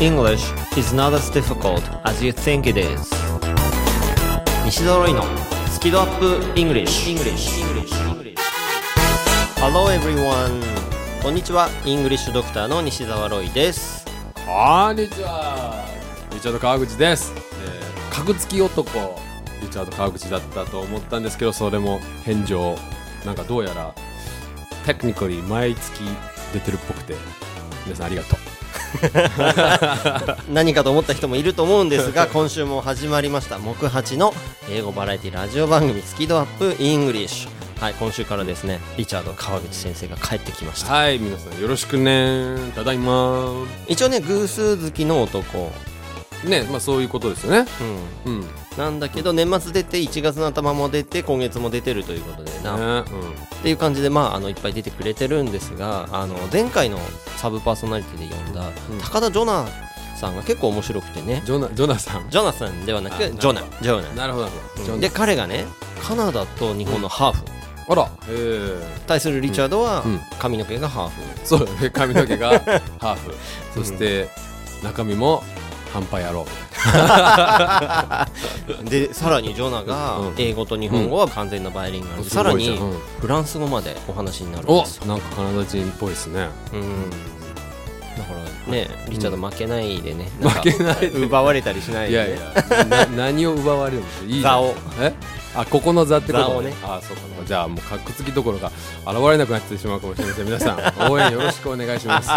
English is not as difficult as you think it is. 西澤ロイのスキドアップ English, English. English. Hello everyone. こんにちは。イングリッシュドクターの西澤ロイです。こんにちは。リチャード川口です、えー、家具付き男リチャード川口だったと思ったんですけどそれも返上。なんかどうやらテクニカリー毎月出てるっぽくて。皆さんありがとう 何かと思った人もいると思うんですが 今週も始まりました木八の英語バラエティラジオ番組スキドアップイングリッシュはい今週からですねリチャード川口先生が帰ってきました。はい皆さんよろしくねただいま一応ね偶数好きの男ねまあそういうことですよね。うん。うん。ねなんだけど年末出て1月の頭も出て今月も出てるということでな、うっていう感じでまああのいっぱい出てくれてるんですがあの前回のサブパーソナリティで呼んだうん。高田ジョナさんが結構面白くてね。んジョナジョナさん。ジョナさんではなくあジョナジョナ。なるほど。なるほど、ジョナ。で彼がねカナダと日本のハーフ、あら。対するリチャードはうん。髪の毛がハーフ、そう髪の毛がハーフ。そして中身も半端やろう。でさらにジョナがうん。英語と日本語は完全なバイリンガル。で、さらにうん。フランス語までお話になるんおですよ、なんかカナダ人っぽいですね。うん、だからねリチャード負けないでね、負けないで奪われたりしないいで、やいや。な 何を奪われるんですいいじゃん。座を。え？あここの座ってこと座をね。あそうかそうか。じゃあもうかっこつきどころか現れなくなってしまうかもしれません。皆さん応援よろしくお願いします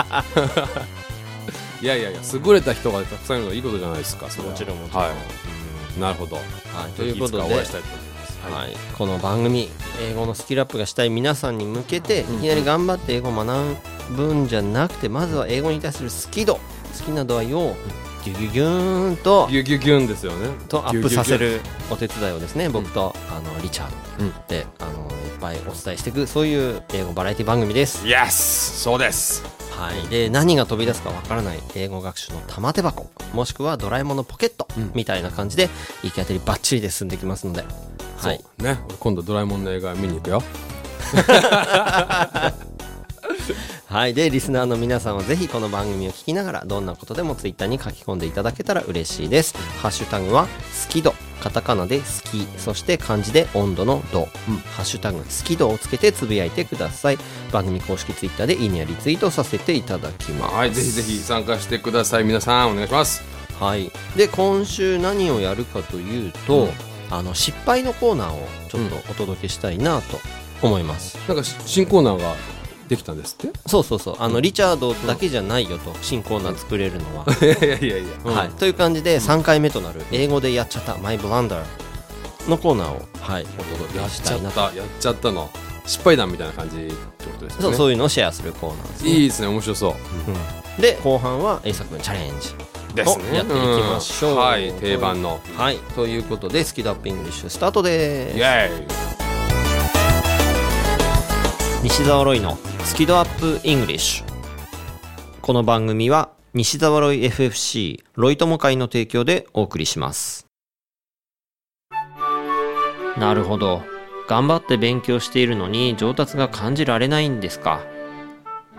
いやいやいや優れた人がたくさんいるのはいいことじゃないですかそれは。もちろんもちろん、はい。なるほど。はい、ということでぜひつかお会いしたいと思います。はい、この番組英語のスキルアップがしたい皆さんに向けて、いきなり頑張って英語を学ぶんじゃなくてまずは英語に対する好き度好きな度合いをギュギュギューンとギュギュギュンですよね。とアップさせるお手伝いをですね僕と、あのリチャードうんであのいっぱいお伝えしていくそういう英語バラエティ番組です、Yes! そうですはい、で何が飛び出すかわからない英語学習の玉手箱もしくはドラえもんのポケットうん。みたいな感じで行き当たりばっちりで進んできますので、はい、そうね。今度ドラえもんの映画見に行くよ はい。で、リスナーの皆さんはぜひこの番組を聞きながら、どんなことでもツイッターに書き込んでいただけたら嬉しいです。ハッシュタグは、好き度。カタカナで好き。そして漢字で温度の度。うんハッシュタグ、好き度をつけてつぶやいてください。番組公式ツイッターでいいねやリツイートさせていただきます。はいぜひぜひ参加してください皆さんお願いしますはい。で、今週何をやるかというと、うんあの、失敗のコーナーをちょっとお届けしたいなと思います。なんかし新コーナーができたんですって？そうそうそう。あの、リチャードだけじゃないよと、新コーナー作れるのは。いやいやいやいや、はい、という感じで3回目となる英語でやっちゃった「マイ・ブランダー」のコーナーを、はい、お届やっちゃっけしたいなと、たやっちゃったの。失敗談みたいな感じってことですよね。そうそういうのをシェアするコーナーです、ね、いいですね面白そう。うん。で後半は A 作君チャレンジですをやっていきましょう、ん。はい定番の。はい。ということでスキドアップイングリッシュスタートでイすエーイ西澤ロイのスキドアップイングリッシュ。この番組は西澤ロイ FFC ロイ友会の提供でお送りします。なるほど。頑張って勉強しているのに上達が感じられないんですか。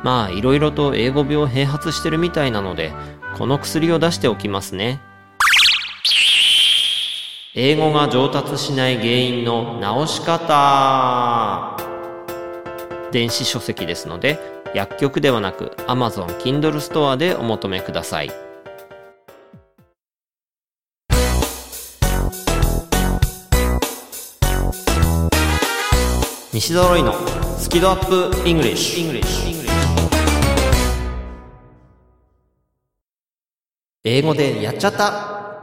まあいろいろと英語病併発してるみたいなのでこの薬を出しておきますね。英語が上達しない原因の直し方。電子書籍ですので薬局ではなく Amazon Kindle ストアでお求めください。西澤ロイのスキドアップイングリッシュ。英語でやっちゃった。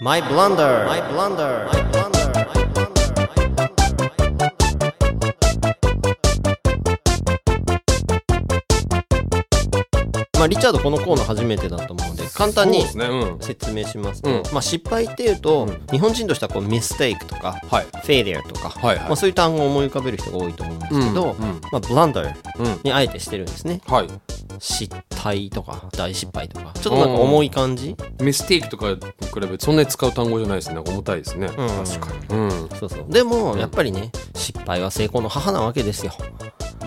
My blunder My blunder My blunder まあ、リチャードこのコーナー初めてだと思うので簡単に説明しますと、うん。まあ、失敗っていうと、日本人としてはこうミステイクとかはい。フェイリアとか、はいはい。まあ、そういう単語を思い浮かべる人が多いと思うんですけど、うんうん。まあ、ブランダーうん。にあえてしてるんですね。はい。失態とか大失敗とか。ちょっとなんか重い感じ？ミステイクとかに比べてそんなに使う単語じゃないですね。重たいですね、ん。確かに、うん、そうそう。でもやっぱりね失敗は成功の母なわけですよ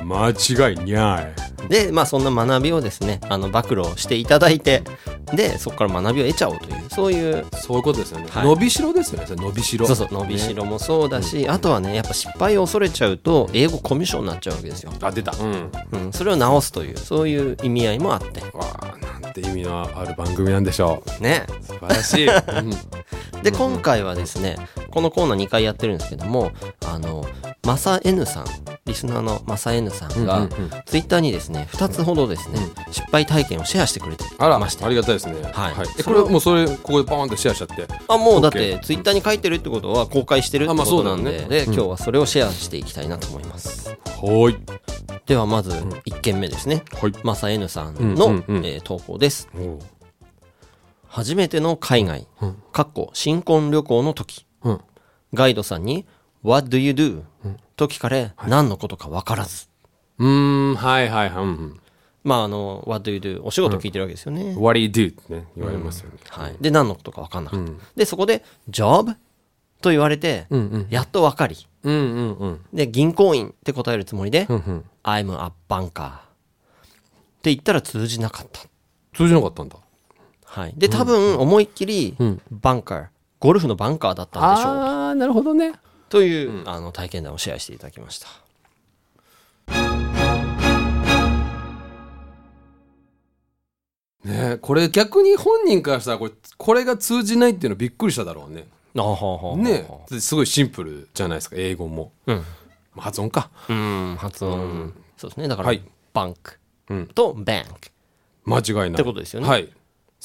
間違いにゃい。でまあそんな学びをですねあの暴露していただいてでそこから学びを得ちゃおうというそういうそういうことですよね、はい。伸びしろですよね。それ伸びしろ。そうそう伸びしろもそうだし、あとはねやっぱ失敗を恐れちゃうと英語コミュ障になっちゃうわけですよ、あ出た。うん。うん、それを直すというそういう意味合いもあって。わあなんて意味のある番組なんでしょう。ね。素晴らしい、うん。で今回はですねこのコーナー2回やってるんですけどもあのマサ N さんリスナーのマサ N さんが、ツイッターにですね2つほどですね、失敗体験をシェアしてくれてあらまして。ありがたいですね。はい。えこれもうそれここでパーンとシェアしちゃって。あもうだってツイッターに書いてるってことは公開してるってあまあことなんで,、で今日はそれをシェアしていきたいなと思います。はーい。ではまず1件目ですね、はい。マサ N さんの、投稿です。初めての海外、うん。かっこ新婚旅行の時。うん。ガイドさんに「What do you do?、と聞かれ、何のことか分からず。うーんはいはいはい、うん。まああの「What do you do?」お仕事聞いてるわけですよね、うん、What do you do? ってね言われますよね、はい、で何のことか分かんなかった、でそこで「Job?」と言われて、んうん。やっと分かり。うんうんうん。で銀行員って答えるつもりで「うんうん。I'm a banker」って言ったら通じなかった。通じなかったんだ。はい、で多分思いっきりバンカーゴルフのバンカーだったんでしょう。ああなるほどねという、あの体験談をシェアしていただきました。ねこれ逆に本人からしたらこれこれが通じないっていうのびっくりしただろうね。あはははねすごいシンプルじゃないですか英語も、うん。まあ発音か。うん発音、そうですね。だから、はい。バンクうん。とバンク。間違いない。ってことですよね。はい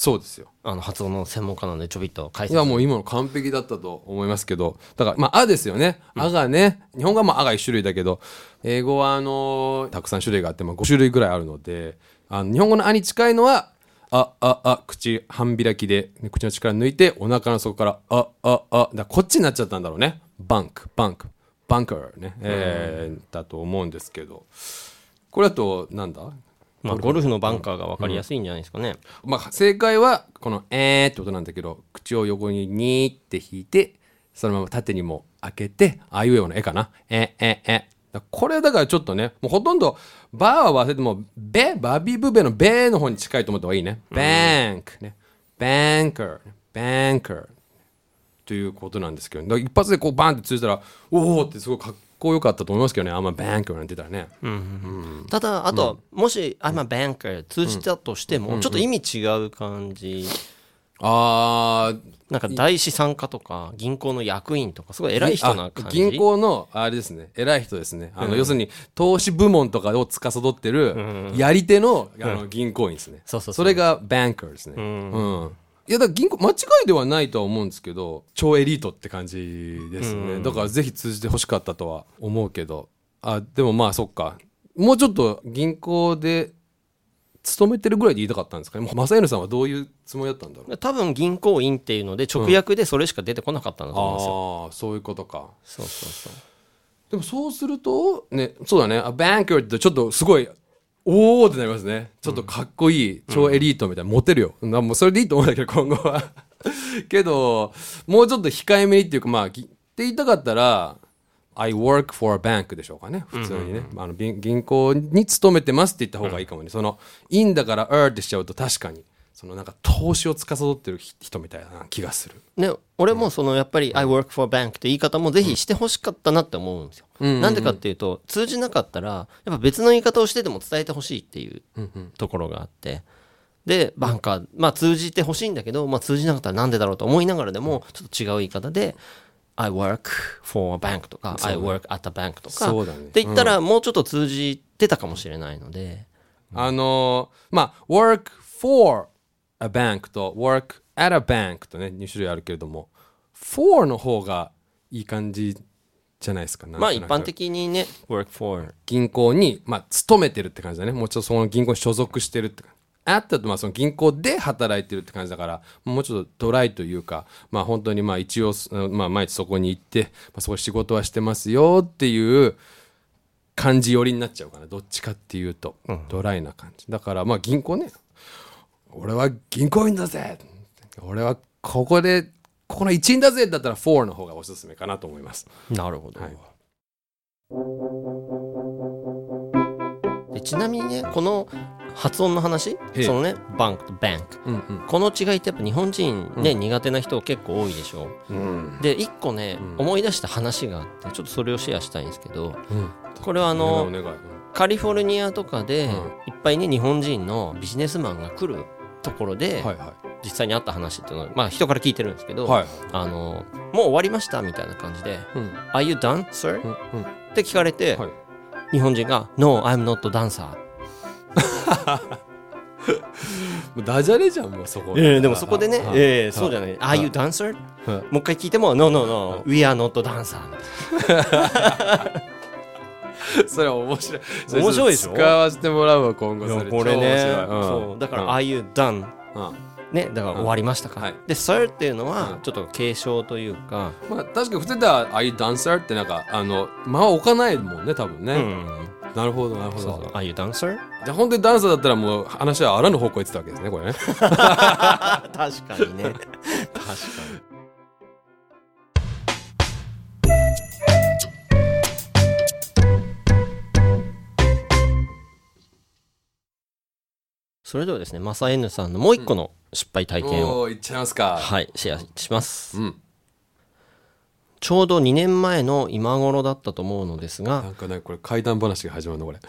そうですよ。あの発音の専門家なんでちょびっと解い説やもう今の完璧だったと思いますけど。だからまあ「あ」ですよね「あ」がね。日本語はまあ「あ」が1種類だけど英語はあのーたくさん種類があって、まあ、5種類ぐらいあるのであの日本語の「あ」に近いのは「あ」「あ」「あ」口半開きで口の力抜いてお腹の底から「あ」「あ」「あ」だこっちになっちゃったんだろうね。バンクバンク。バンカーね、えーだと思うんですけど。これだとなんだ？まあ、ゴルフのバンカーが分かりやすいんじゃないですかね、まあ、正解はこの「えー」ってことなんだけど口を横ににーって引いてそのまま縦にも開けてあいうえおの絵かな「えええ。だこれだからちょっとねもうほとんど「バー」は忘れても「ベ」バビブベの「ベ」の方に近いと思った方がいいね「バンク」ね「バンカー」「バンカー」ということなんですけど、一発でこうバンってついたらおおってすごいかっこよかったと思いますけどね。あんまバンカーなんて言ったらね、ただあと、もし「I'm a banker」通じたとしても、ちょっと意味違う感じ。あー。なんか大資産家とか銀行の役員とかすごい偉い人な感じ？あ銀行のあれですね。偉い人ですね。あの、要するに投資部門とかを司ってるやり手の,、あの銀行員ですね、そうそうそう。れがバンカーですね。うん、いやだ銀行間違いではないとは思うんですけど超エリートって感じですね、だからぜひ通じてほしかったとは思うけど。あでもまあそっか。もうちょっと銀行で勤めてるぐらいで言いたかったんですかね。正弘さんはどういうつもりだったんだろう。多分銀行員っていうので直訳でそれしか出てこなかったんだと思うんですよ、ああそういうことか。そうそうそう。でもそうするとねそうだね。あバンカーってちょっとすごいおおってなりますね。ちょっとかっこいい、超エリートみたいなモテるよ。なもうそれでいいと思うんだけど今後は。けどもうちょっと控えめにっていうかまあぎって言いたかったら I work for a bank でしょうかね。普通にね、あの銀銀行に勤めてますって言った方がいいかもね、その「in」だから「er」ってしちゃうと確かにそのなんか投資を司ってる人みたいな気がする。ね、俺もそのやっぱり「I work for bank」って言い方もぜひしてほしかったなって思うんですよ。なんでかっていうと通じなかったらやっぱ別の言い方をしてでも伝えてほしいっていうところがあって。でバンカーまあ通じてほしいんだけど、まあ、通じなかったらなんでだろうと思いながらでもちょっと違う言い方で「I work for a bank」とか「I work at a bank」とかね。って言ったらもうちょっと通じてたかもしれないので。あのーまあ work for a bank と work at a bank とね2種類あるけれども for の方がいい感じじゃないですかまあ一般的にね「work for 銀行に、まあ、勤めてるって感じだね。もうちょっとその銀行に所属してるって感じ。at だとまあその銀行で働いてるって感じだからもうちょっとドライというかまあ本当にまあ一応、まあ、毎日そこに行って、まあ、そこで仕事はしてますよっていう感じ寄りになっちゃうかなどっちかっていうと、ドライな感じ。だからまあ銀行ね俺は銀行員だぜ。俺はここでここの一員だぜだったら4の方がおすすめかなと思います。なるほど、はい。でちなみにねこの発音の話ええ。そのねバンクとバンクうんうん。この違いってやっぱ日本人ね、苦手な人結構多いでしょ。うん。で一個ね、うん。思い出した話があってちょっとそれをシェアしたいんですけどうん。これはあのカリフォルニアとかで、うん。いっぱいね日本人のビジネスマンが来るところで、はいは実際にあった話っていうのはまあ人から聞いてるんですけど、いはい。あのもう終わりましたみたいな感じでうん「Are you done, sir?、うんうん。って聞かれて、はい。日本人が「No, I'm not dancer. もうダジャレじゃんもうそこ」ええでもそこでねああええそうじゃあない「Are you dancer?」あもう一回聞いても「No, no, no, we are not dancer」それ面白い。面白いでしょ？使わせてもらうわ今後それ。これね。うんそう。だから「うん。Are you done?」うん。ねだから終わりましたか、はい。で「Sir」っていうのうん。はちょっと継承というか、まあ確かに普通では「ああいうダンサー」ってなんかあの間を置かないもんね多分ね、うん。なるほどなるほど。そう。そう「Are you done, sir?」じゃあ本当にダンサーだったらもう話はあらぬ方向行ってたわけですねこれね。確かにね。確かにそれではですねマサ N さんのもう一個の失敗体験を、おーいっちゃいますか。はいシェアします。うん。ちょうど2年前の今頃だったと思うのですがなんかねこれ怪談話が始まるのこれ。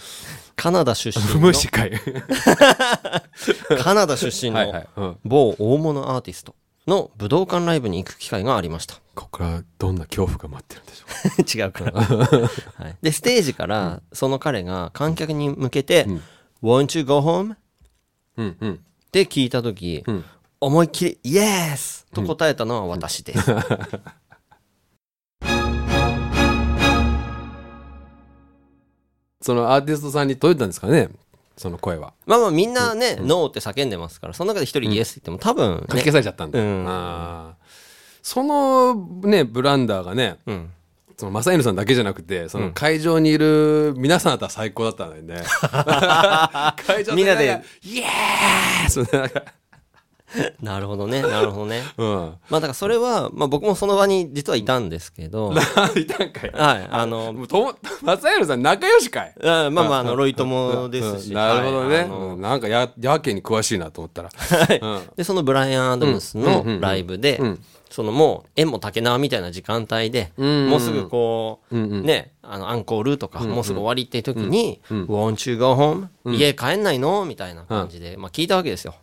カナダ出身の 虫かい。カナダ出身はいはのい、うん、某大物アーティストの武道館ライブに行く機会がありました。ここからどんな恐怖が待ってるんでしょ 違うかな、はい、でステージからその彼が観客に向けてん「Won't you go home?」っううんうん。て聞いた時、ん。思いっきり「Yes!」と答えたのは私です、そのアーティストさんに届いたんですかね？その声は。まあまあみんなね「ノー」って叫んでますからその中で一人「Yes」って言っても多分ね かき消されちゃったんだ、うん。そのねブランダーがねうんその正犬さんだけじゃなくてその会場にいる皆さんだったら最高だったのにね。会場みんなで。イエース なるほどねなるほどね。うん。まあだからそれは、まあ、僕もその場に実はいたんですけど。いたんかい。はいあのもうとも正犬さん仲良しかい？あまあまああのロイ友ですし、うんなるほどね、なんかややけに詳しいなと思ったら、うん。でそのブライアン・アダムスのライブで、そのもう縁も竹縄みたいな時間帯で、もうすぐこう、ねあのアンコールとか、もうすぐ終わりっていう時に「Won't you go home?、家帰んないの?」みたいな感じで、まあ、聞いたわけですよ。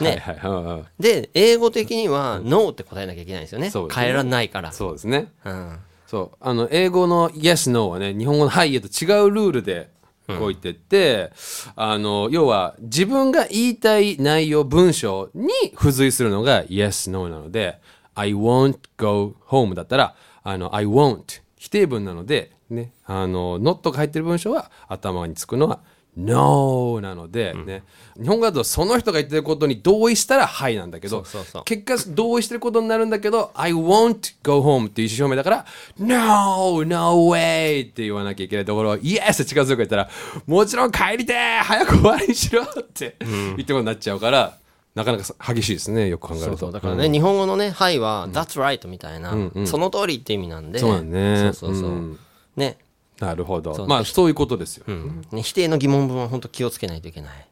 ね。はいはいうんうん。で英語的には「NO」って答えなきゃいけないんですよね。ね。帰らないから。そうですね。うん。そう。あの英語の「Yes, No」はね日本語の「はい」と違うルールでこう言ってって、あの要は自分が言いたい内容文章に付随するのが「Yes, No」なので「I won't go home」だったらあの「I won't」否定文なのでねあの「not」が入ってる文章は頭につくのは「No」なので、ね。日本語だとその人が言ってることに同意したら「はい」なんだけど結果同意してることになるんだけど「I won't go home」っていう意思表明だから「No! No way!」って言わなきゃいけないところを「Yes!」って近づく言ったら「もちろん帰りてー早く終わりにしろ!」って言ってことになっちゃうから、なかなか激しいですねよく考えると。だからね、日本語のね「はい」は「That's right」みたいな、その通りって意味なんで。そうだね。そうそうそう、うん。ねなるほど。まあそういうことですよ、うん。ね、否定の疑問文は本当気をつけないといけない。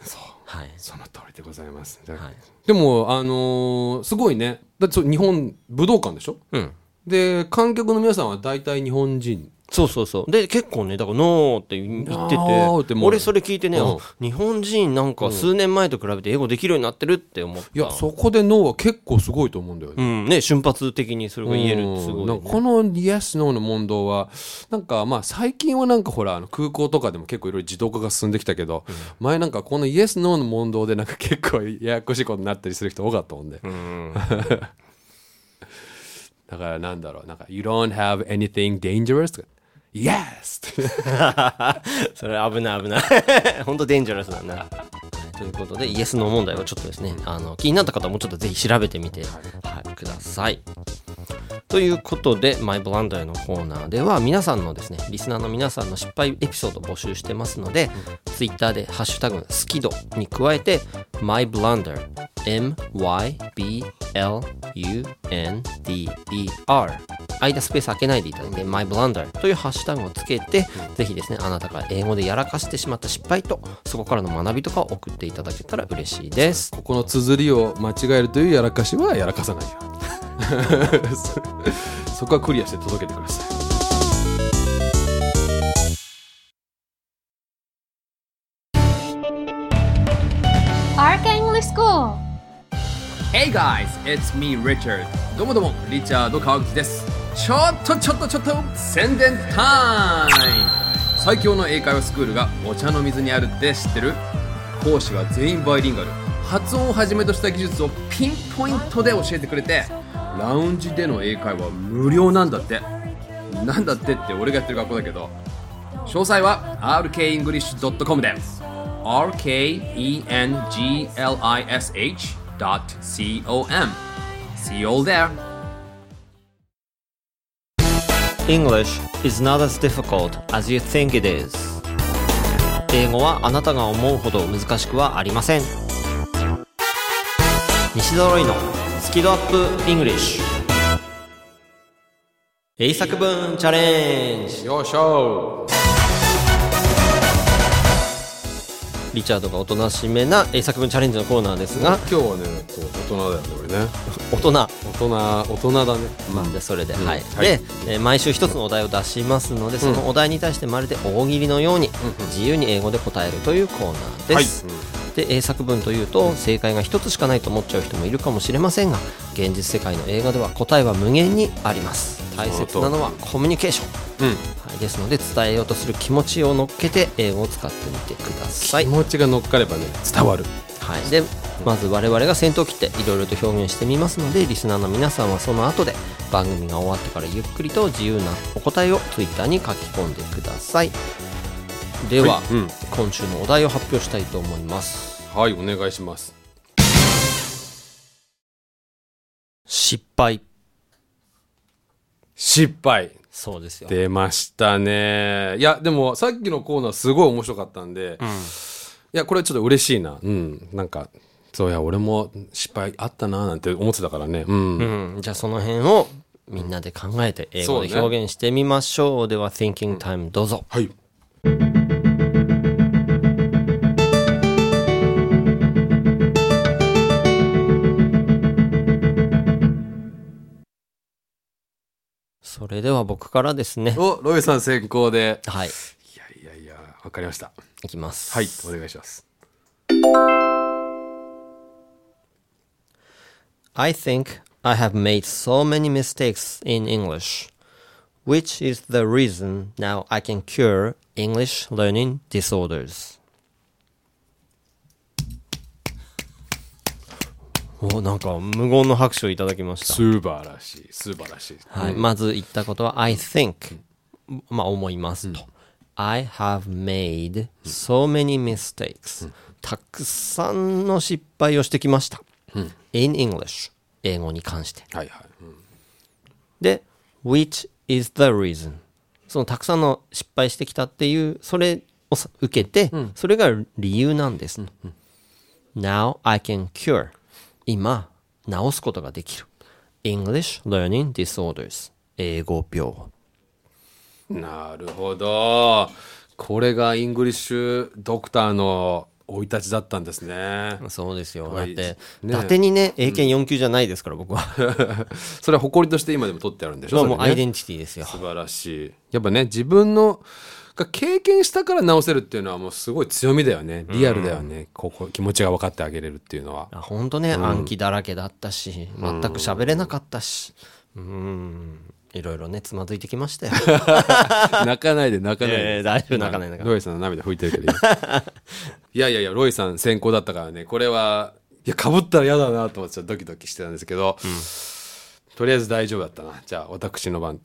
そう。はい。その通りでございます、はい。でもあのーすごいね。だって日本武道館でしょ？うん。で観客の皆さんは大体日本人そうそうそう。で、結構ね、だから、ノーって言ってて。俺それ聞いてね、うん。あ日本人なんか数年前と比べて英語できるようになってるって思った。いやそこで脳は結構すごいと思うんだよね。うん、ね、瞬発的にそれが言えるすごい、ね。かこの Yes No の問答はなんかまあ最近はなんかほらあの空港とかでも結構いろいろ自動化が進んできたけど、前なんかこの Yes No の問答でなんか結構ややこしいことになったりする人多かったもんで、うん。だからなんだろうなんか You don't have anything dangerous? とか Yes っ てそれ危ない危ない。本当デンジャラスだな。はいということで、イエスの問題はちょっとですね、あの、気になった方もちょっとぜひ調べてみて、はい、ください。ということで、マイブランダーのコーナーでは、皆さんのですね、リスナーの皆さんの失敗エピソードを募集してますので、ツイッターで、ハッシュタグ、スキドに加えて、マイブランダー、M-Y-B-L-U-N-D-E-R 間スペース開けないでいただいて My blunder というハッシュタグをつけて、ぜひですねあなたが英語でやらかしてしまった失敗とそこからの学びとかを送っていただけたら嬉しいです。ここの綴りを間違えるというやらかしはやらかさないよ そこはクリアして届けてください。Arca English School Hey guys, it's me Richard どうもどうも、リチャード川口ですちょっとちょっとちょっと宣伝タイム最強の英会話スクールがお茶の水にあるって知ってる講師は全員バイリンガル発音をはじめとした技術をピンポイントで教えてくれてラウンジでの英会話無料なんだってなんだってって俺がやってる学校だけど詳細は rkenglish.com で rkenglish rkenglish.com See you all there English is not as difficult as you think it is 英語はあなたが思うほど難しくはありません西揃いのスキドアップ English 英作文チャレンジよいしょリチャードがおとなしめな英作文チャレンジのコーナーですが今日はねこう大人だよね俺ね。大人。大人大人だね。まあ、でそれで、うん。はい、はい。で、えー毎週一つのお題を出しますのでそのお題に対してまるで大喜利のように自由に英語で答えるというコーナーです、はいで英作文というと正解が一つしかないと思っちゃう人もいるかもしれませんが現実世界の映画では答えは無限にあります。大切なのはコミュニケーション、うん。はい、ですので伝えようとする気持ちを乗っけて英語を使ってみてください。気持ちが乗っかればね伝わる。はい、でまず我々が先頭を切っていろいろと表現してみますのでリスナーの皆さんはその後で番組が終わってからゆっくりと自由なお答えを Twitter に書き込んでくださいでは、はいうん。今週のお題を発表したいと思います。はいお願いします。失敗。失敗。そうですよ。出ましたね。いやでもさっきのコーナーすごい面白かったんで、いやこれちょっと嬉しいな。うん。なんかそういや俺も失敗あったななんて思ってたからね。うん、うん、じゃあその辺をみんなで考えて英語で表現してみましょう。では Thinking Time どうぞ、はいそれでは僕からですねおロイさん先行ではいいやいやいやわかりましたいきますはいお願いします I think I have made so many mistakes in English, which is the reason now I can cure English learning disorders. おなんか無言の拍手をいただきました。素晴らしい素晴らしい、はい、まず言ったことは I think まあ思いますと、I have made so many mistakes、たくさんの失敗をしてきました、in English 英語に関して。はいはい、うん。で which is the reason そのたくさんの失敗してきたっていうそれをさ受けて、それが理由なんです、Now I can cure 今治すことができる。English learning disorders 英語病。なるほど。これがイングリッシュドクターの生い立ちだったんですね。そうですよ。だはいって、伊ね達にね英検4級じゃないですから、僕は。それは誇りとして今でも取ってあるんでしょ？それねまあもうアイデンティティですよ。素晴らしい。やっぱね自分のが経験したから直せるっていうのはもうすごい強みだよね。リアルだよね、ここ気持ちが分かってあげれるっていうのは。あ本当ね、暗記だらけだったし全く喋れなかったし。うんいろいろねつまずいてきましたよ。泣かないで泣かないで、えー大丈夫泣かない泣かない。ロイさんの涙拭いてるけど。今いやいやいやロイさん先行だったからねこれはいやかぶったら嫌だなと思ってドキドキしてたんですけど、とりあえず大丈夫だったな。じゃあ私の番っ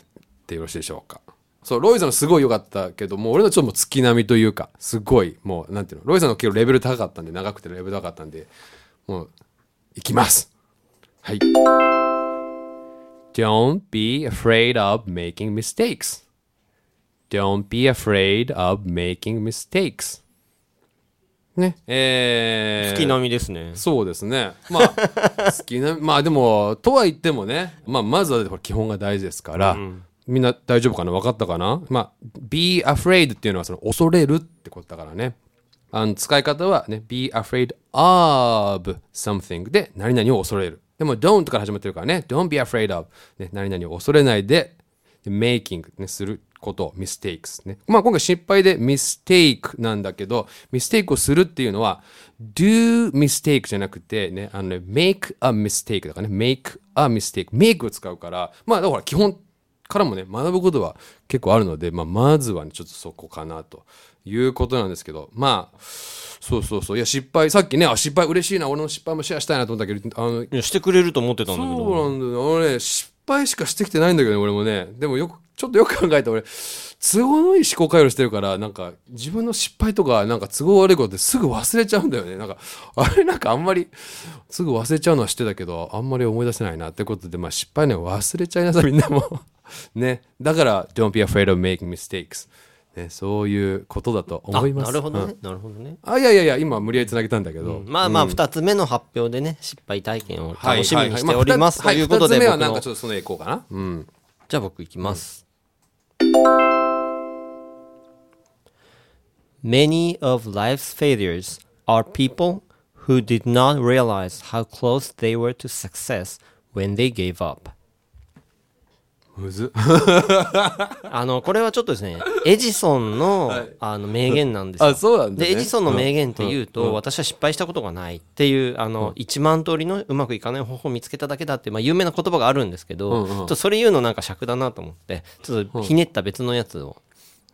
てよろしいでしょうか。そうロイさんのすごい良かったけどもう俺のちょっともう月並みというかすごいもうなんていうのロイさんの結構レベル高かったんで長くてレベル高かったんでもういきます。はい Don't be afraid of making mistakes Don't be afraid of making mistakes ねえー、月並みですね。そうですね。まあ、好きな、まあでも、とは言ってもね、まあ、まずは基本が大事ですから、みんな大丈夫かな？分かったかな？まあ、be afraid っていうのはその恐れるってことだからね。あの使い方はね、be afraid of something で何々を恐れる。でも don't から始まってるからね、don't be afraid of、ね、何々を恐れないで、で making、ね、すること、mistakes ね。まあ今回失敗で mistake なんだけど、mistake をするっていうのは do mistake じゃなくてね、あのね、make a mistake だからね、make a mistake、make を使うから、まあだから基本からもね、学ぶことは結構あるので、まあまずはね、ちょっとそこかなということなんですけど、まあ、そうそうそう。いや、失敗、さっきね、あ、失敗嬉しいな、俺の失敗もシェアしたいなと思ったけど、あの、いやしてくれると思ってたんだけそうど。なんだよ。俺ね、失敗しかしてきてないんだけどね、俺もね。でもよく、ちょっとよく考えたら俺、都合のいい思考回路してるから、なんか、自分の失敗とか、なんか都合悪いことってすぐ忘れちゃうんだよね。なんか、あれなんかあんまり、すぐ忘れちゃうのは知ってたけど、あんまり思い出せないなってことで、まあ失敗ね、忘れちゃいなさい、みんなも。ね。だから、don't be afraid of making mistakes。ね、そういうことだと思います。あなるほどうんね。なるほどね。あ、いやいやいや、今無理やり繋げたんだけど。まあまあ、二つ目の発表でね、失敗体験をはい楽しみにしております。はいということで、はつ目はなんかちょっとそのいこうかな。うん。じゃあ僕いきます。Many of life's failures are people who did not realize how close they were to success when they gave up. むず。あの、これはちょっとですね、エジソンの、あの名言なんですよ。あそうなんだねで、エジソンの名言って言うと、私は失敗したことがないっていう、あの、1万通りのうまくいかない方法を見つけただけだって、まあ、有名な言葉があるんですけど、ちょっとそれ言うのなんか尺だなと思って、ちょっとひねった別のやつを。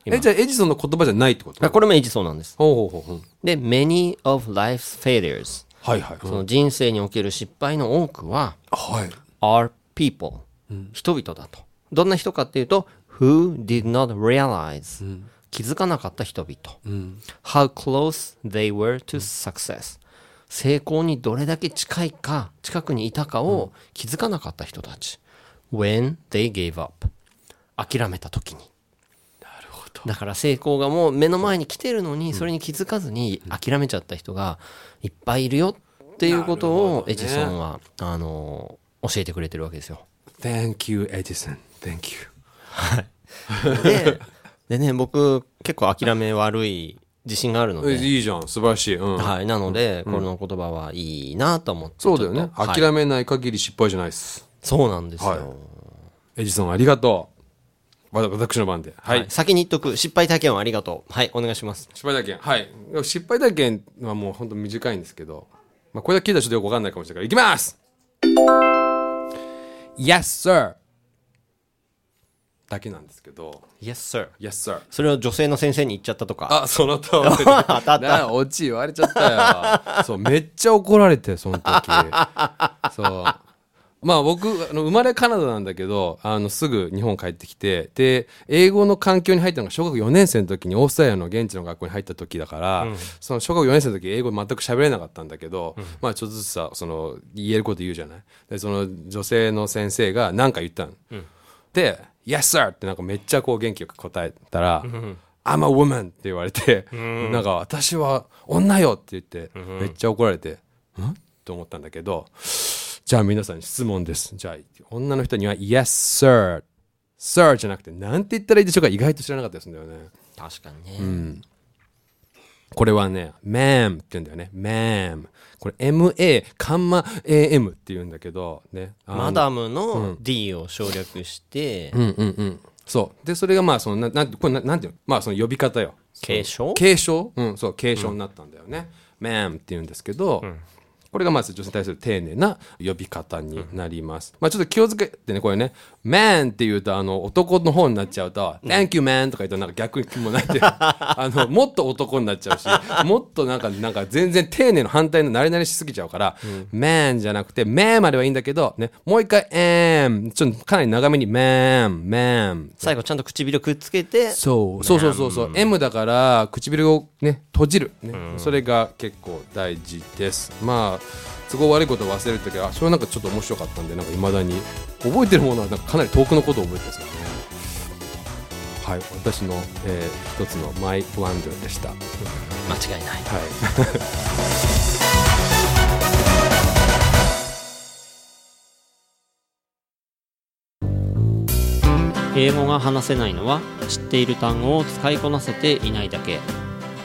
今え、じゃあエジソンの言葉じゃないってこと？あこれもエジソンなんです。ほうほうほうほう。で、many of life's failures。はいはい。その人生における失敗の多くは、はい。are people、人々だと。どんな人かっていうと、who did not realize、気づかなかった人々、how close they were to success、成功にどれだけ近いか、近くにいたかを気づかなかった人たち、when they gave up 諦めた時に。なるほど。だから成功がもう目の前に来てるのに、それに気づかずに諦めちゃった人がいっぱいいるよっていうことをエジソンは、あの教えてくれてるわけですよ。Thank you, Edison. Thank you. で、でね、僕、結構諦め悪い自信があるのえで、いいじゃん。素晴らしい。うん。はい、なので、この言葉はいいなと思って。そうだよね諦めない限り失敗じゃないです。そうなんですよ。はいエジソンありがとう。わ私の番で。ははいい。。先に言っとく、失敗体験をありがとう。はい、お願いします。失敗体験。はい。失敗体験はもう本当短いんですけど、まあ、これだけ聞いたらちょっとよくわかんないかもしれないから、いきます !Yes, sir! だけなんですけど、Yes, sir. Yes, sir. それを女性の先生に言っちゃったとか。あ、その通り。当たったなオチ言われちゃったよ。そう、めっちゃ怒られて、その時。そう。まあ僕、あの生まれカナダなんだけど、あの、すぐ日本帰ってきて、で、英語の環境に入ったのが小学4年生の時にオーストラリアの現地の学校に入った時だから、その小学4年生の時英語全く喋れなかったんだけど、まあちょっとずつさ、その、言えること言うじゃない？で、その女性の先生が何か言ったの。で、Yes, sir! ってなんかめっちゃこう元気よく答えたら、I'm a woman! って言われて、なんか私は女よ!って言って、めっちゃ怒られて、ん？と思ったんだけど、じゃあ皆さんに質問です。じゃあ、女の人には Yes, sir! Sir じゃなくて、なんて言ったらいいでしょうか意外と知らなかったですんだよね。確かにね。これはね、ma'am って言うんだよね。ma'am。これ ma、カンマ am って言うんだけど、ね。マダムの D を省略して、うんうんうん。そう。で、それがまあ、その、ななんて、これななんていうの？まあ、その呼び方よ。継承？継承？うん、そう、継承になったんだよね。ma'am って言うんですけど、これがまず女性に対する丁寧な呼び方になります。まあちょっと気をつけてね、これね、man って言うと、あの、男の方になっちゃうと、thank you man とか言うとなんか逆にもうないうの あの、もっと男になっちゃうし、もっとなんか、なんか全然丁寧の反対の慣れ慣れしすぎちゃうから、man じゃなくて、man まではいいんだけど、ね、もう一回 am、ちょっとかなり長めに man、man 最後ちゃんと唇くっつけて、そう。そうそうそうそう。M だから唇をね閉じる、ね。それが結構大事です。まあ都合悪いことを忘れる時はそれなんかちょっと面白かったんでなんかいまだに。覚えてるものはなんかかなり遠くのことを覚えてるんですよね。はい私の、えー一つのマイブランドでした、はい、間違いない。英語が話せないのは知っている単語を使いこなせていないだけ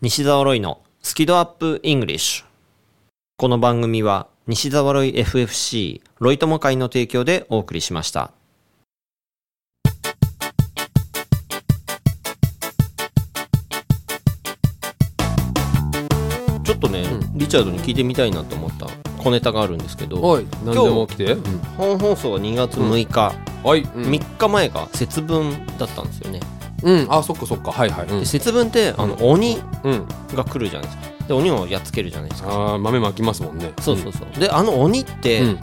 西澤ロイのスキドアップイングリッシュ。この番組は西澤ロイ FFC ロイ友会の提供でお送りしました。ちょっとね、リチャードに聞いてみたいなと思った小ネタがあるんですけどはい。何でも来て、うん。本放送は2月6日、はい、うん3日前が節分だったんですよね、うん、あそっかそっか。はいはい、うん。で節分ってあの鬼うん、が来るじゃないですか。で鬼をやっつけるじゃないですか。あー豆まきますもんね。そうそうそう。であの鬼って、うん。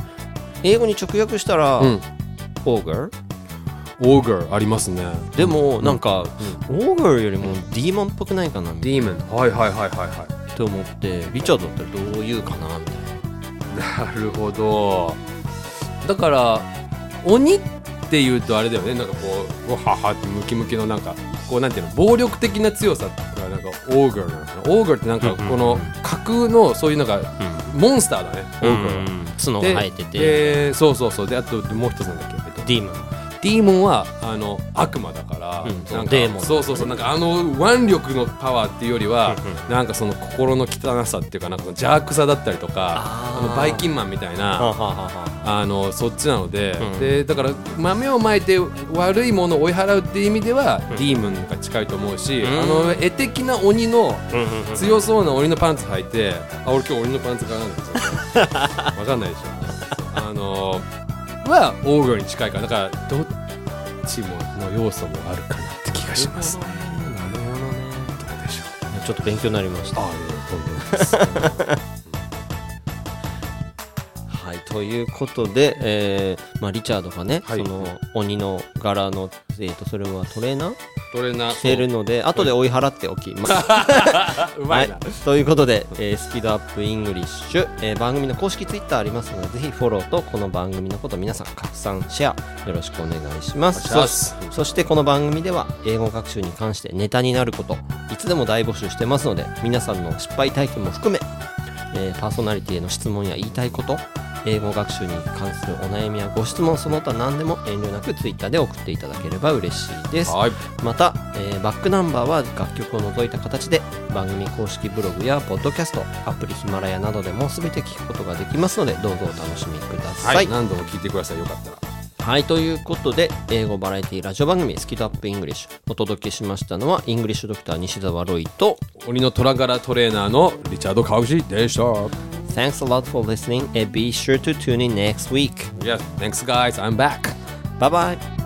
英語に直訳したら、うん、オーガーオーガーありますね。でもなんか、オーガーよりもディーモンっぽくないかなディーメンはいはいはいはいはって思ってリチャードだったらどう言うかなみたいな。いなるほど。だから鬼っていうとあれだよね。なんかこうわははってムキムキのなんかこうなんていうの暴力的な強さがなんかオーガーなんですねオーガーってなんかこの架空のそういうなん。かモンスターだね。オーガーはうん角がで生えてて。でそうそうそう。であともう一つなんだっけ、えっとディーモンディーモンはあの悪魔だから、うんそうなんかデーモンそうそうそうなんかあの腕力のパワーっていうよりは、うんなんかその心の汚さっていうかなんか邪悪さだったりとかあー。あのバイキンマンみたいなはあはあはあのそっちなので,、うん。でだから豆をまいて悪いものを追い払うっていう意味では、うん。ディーモンが近いと思うし、うん。あの絵的な鬼のうんうんうん。強そうな鬼のパンツ履いてあ俺今日鬼のパンツ買わないんですよわかんないでしょ。あのはオーガーに近いからだからどっちもの要素もあるかなって気がしますね。なるほどね。どうでしょうちょっと勉強になりました。ああとんでもないです。はい、ということで、えーまあ、リチャードがね、はい。その鬼の柄の、えー、とそれはトレーナー？トレーナー。着てるので後で追い払っておきます。うまいな、はい、ということで、えースピードアップイングリッシュ、えー番組の公式ツイッターありますのでぜひフォローとこの番組のこと皆さん拡散シェアよろしくお願いします。そしてこの番組では英語学習に関してネタになることいつでも大募集してますので皆さんの失敗体験も含め、えーパーソナリティへの質問や言いたいこと英語学習に関するお悩みやご質問その他何でも遠慮なくツイッターで送っていただければ嬉しいです。はい。また、えーバックナンバーは楽曲を除いた形で番組公式ブログやポッドキャストアプリヒマラヤなどでも全て聞くことができますのでどうぞお楽しみください、はい、何度も聞いてください。よかったら。はい、ということで英語バラエティラジオ番組「スキ度 UP English」お届けしましたのは English Doctor 西澤ロイと鬼の虎柄トレーナーのリチャード・カウジでした Thanks a lot for listening and be sure to tune in next week. Yes, thanks guys, I'm back Bye bye.